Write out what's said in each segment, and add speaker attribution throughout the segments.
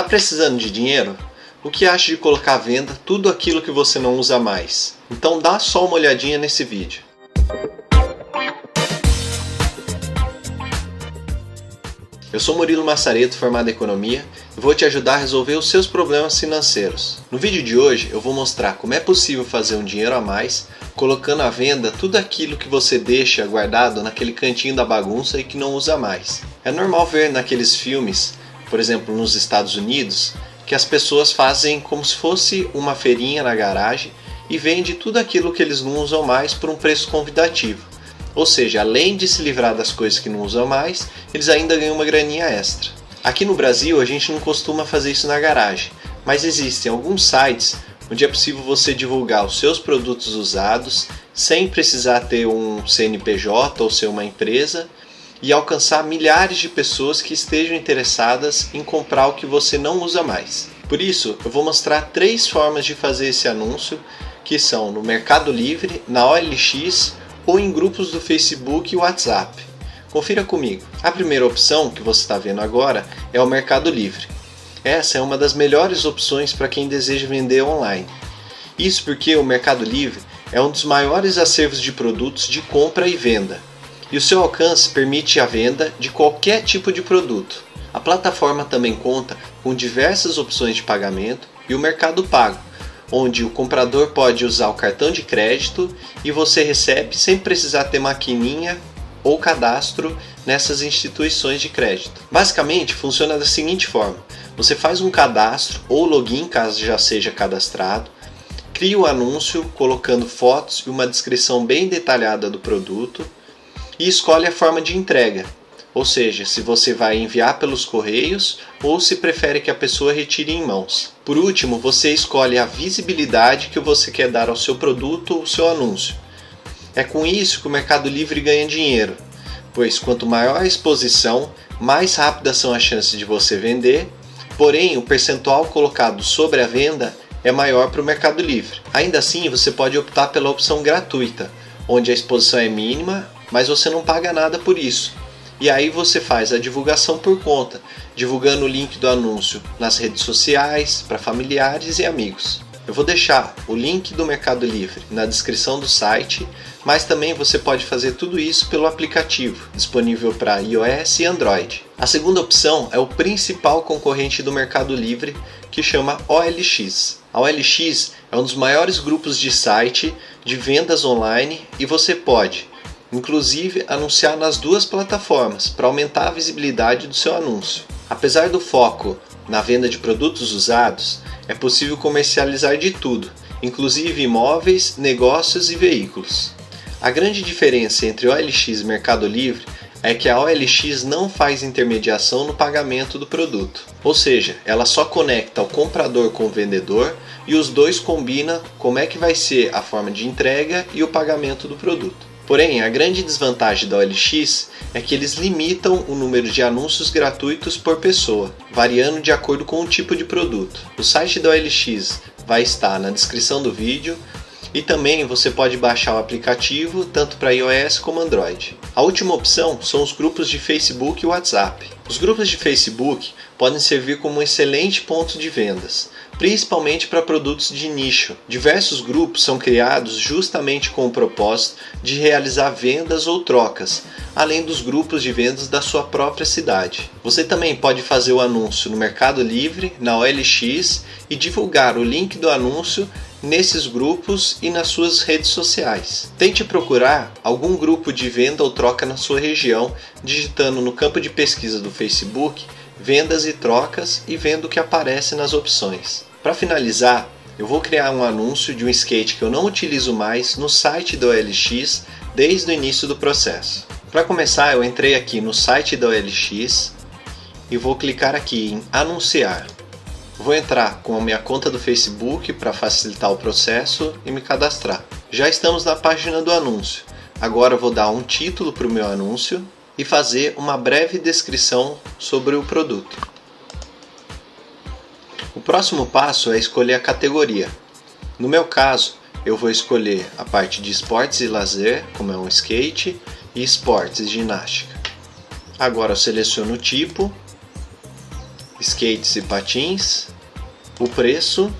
Speaker 1: Tá precisando de dinheiro? O que acha de colocar à venda tudo aquilo que você não usa mais? Então dá só uma olhadinha nesse vídeo. Eu sou Murilo Massareto, formado em Economia, e vou te ajudar a resolver os seus problemas financeiros. No vídeo de hoje eu vou mostrar como é possível fazer um dinheiro a mais colocando à venda tudo aquilo que você deixa guardado naquele cantinho da bagunça e que não usa mais. É normal ver naqueles filmes, por exemplo nos Estados Unidos, que as pessoas fazem como se fosse uma feirinha na garagem e vende tudo aquilo que eles não usam mais por um preço convidativo. Ou seja, além de se livrar das coisas que não usam mais, eles ainda ganham uma graninha extra. Aqui no Brasil a gente não costuma fazer isso na garagem, mas existem alguns sites onde é possível você divulgar os seus produtos usados sem precisar ter um CNPJ ou ser uma empresa e alcançar milhares de pessoas que estejam interessadas em comprar o que você não usa mais. Por isso, eu vou mostrar três formas de fazer esse anúncio, que são no Mercado Livre, na OLX ou em grupos do Facebook e WhatsApp. Confira comigo. A primeira opção que você está vendo agora é o Mercado Livre. Essa é uma das melhores opções para quem deseja vender online. Isso porque o Mercado Livre é um dos maiores acervos de produtos de compra e venda, e o seu alcance permite a venda de qualquer tipo de produto. A plataforma também conta com diversas opções de pagamento e o Mercado Pago, onde o comprador pode usar o cartão de crédito e você recebe sem precisar ter maquininha ou cadastro nessas instituições de crédito. Basicamente, funciona da seguinte forma: você faz um cadastro ou login, caso já seja cadastrado, cria o um anúncio colocando fotos e uma descrição bem detalhada do produto e escolhe a forma de entrega, ou seja, se você vai enviar pelos correios ou se prefere que a pessoa retire em mãos. Por último, você escolhe a visibilidade que você quer dar ao seu produto ou seu anúncio. É com isso que o Mercado Livre ganha dinheiro, pois quanto maior a exposição, mais rápidas são as chances de você vender, porém o percentual colocado sobre a venda é maior para o Mercado Livre. Ainda assim, você pode optar pela opção gratuita, onde a exposição é mínima, mas você não paga nada por isso e aí você faz a divulgação por conta, divulgando o link do anúncio nas redes sociais, para familiares e amigos. Eu vou deixar o link do Mercado Livre na descrição do site, mas também você pode fazer tudo isso pelo aplicativo, disponível para iOS e Android. A segunda opção é o principal concorrente do Mercado Livre, que chama OLX. A OLX é um dos maiores grupos de site de vendas online e você pode inclusive anunciar nas duas plataformas para aumentar a visibilidade do seu anúncio. Apesar do foco na venda de produtos usados, é possível comercializar de tudo, inclusive imóveis, negócios e veículos. A grande diferença entre OLX e Mercado Livre é que a OLX não faz intermediação no pagamento do produto, ou seja, ela só conecta o comprador com o vendedor e os dois combinam como é que vai ser a forma de entrega e o pagamento do produto. Porém, a grande desvantagem da OLX é que eles limitam o número de anúncios gratuitos por pessoa, variando de acordo com o tipo de produto. O site da OLX vai estar na descrição do vídeo e também você pode baixar o aplicativo tanto para iOS como Android. A última opção são os grupos de Facebook e WhatsApp. Os grupos de Facebook podem servir como um excelente ponto de vendas, principalmente para produtos de nicho. Diversos grupos são criados justamente com o propósito de realizar vendas ou trocas, além dos grupos de vendas da sua própria cidade. Você também pode fazer o anúncio no Mercado Livre, na OLX e divulgar o link do anúncio nesses grupos e nas suas redes sociais. Tente procurar algum grupo de venda ou troca na sua região, digitando no campo de pesquisa do Facebook vendas e trocas e vendo o que aparece nas opções. Para finalizar, eu vou criar um anúncio de um skate que eu não utilizo mais no site da OLX desde o início do processo. Para começar, eu entrei aqui no site da OLX e vou clicar aqui em anunciar. Vou entrar com a minha conta do Facebook para facilitar o processo e me cadastrar. Já estamos na página do anúncio. Agora vou dar um título para o meu anúncio e fazer uma breve descrição sobre o produto. O próximo passo é escolher a categoria. No meu caso, eu vou escolher a parte de esportes e lazer, como é um skate, e esportes e ginástica. Agora eu seleciono o tipo skates e patins, o preço,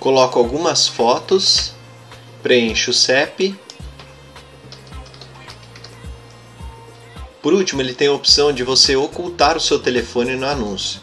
Speaker 1: coloco algumas fotos, preencho o CEP. Por último, ele tem a opção de você ocultar o seu telefone no anúncio.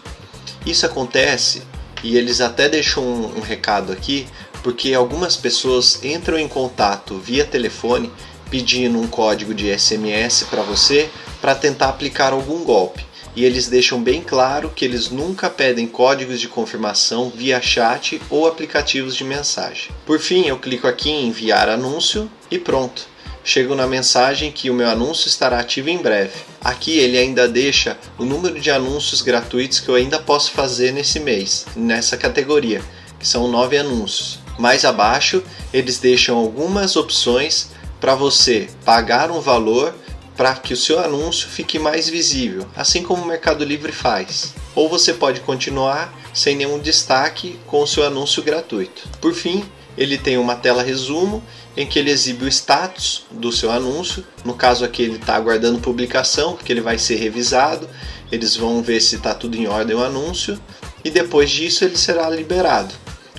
Speaker 1: Isso acontece e eles até deixam um, um recado aqui porque algumas pessoas entram em contato via telefone pedindo um código de SMS para você para tentar aplicar algum golpe. E eles deixam bem claro que eles nunca pedem códigos de confirmação via chat ou aplicativos de mensagem. Por fim, eu clico aqui em enviar anúncio e pronto. Chego na mensagem que o meu anúncio estará ativo em breve. Aqui ele ainda deixa o número de anúncios gratuitos que eu ainda posso fazer nesse mês, nessa categoria, que são nove anúncios. Mais abaixo, eles deixam algumas opções para você pagar um valor para que o seu anúncio fique mais visível, assim como o Mercado Livre faz. Ou você pode continuar sem nenhum destaque com o seu anúncio gratuito. Por fim, ele tem uma tela resumo em que ele exibe o status do seu anúncio. No caso aqui ele está aguardando publicação, porque ele vai ser revisado. Eles vão ver se está tudo em ordem o anúncio e depois disso ele será liberado.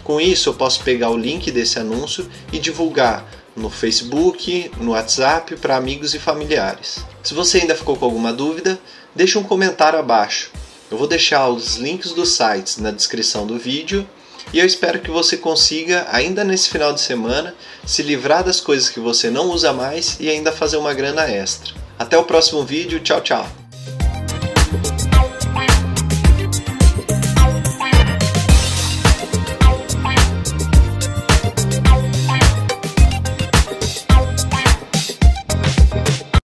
Speaker 1: Com isso eu posso pegar o link desse anúncio e divulgar no Facebook, no WhatsApp para amigos e familiares. Se você ainda ficou com alguma dúvida, deixe um comentário abaixo. Eu vou deixar os links dos sites na descrição do vídeo e eu espero que você consiga, ainda nesse final de semana, se livrar das coisas que você não usa mais e ainda fazer uma grana extra. Até o próximo vídeo, tchau, tchau!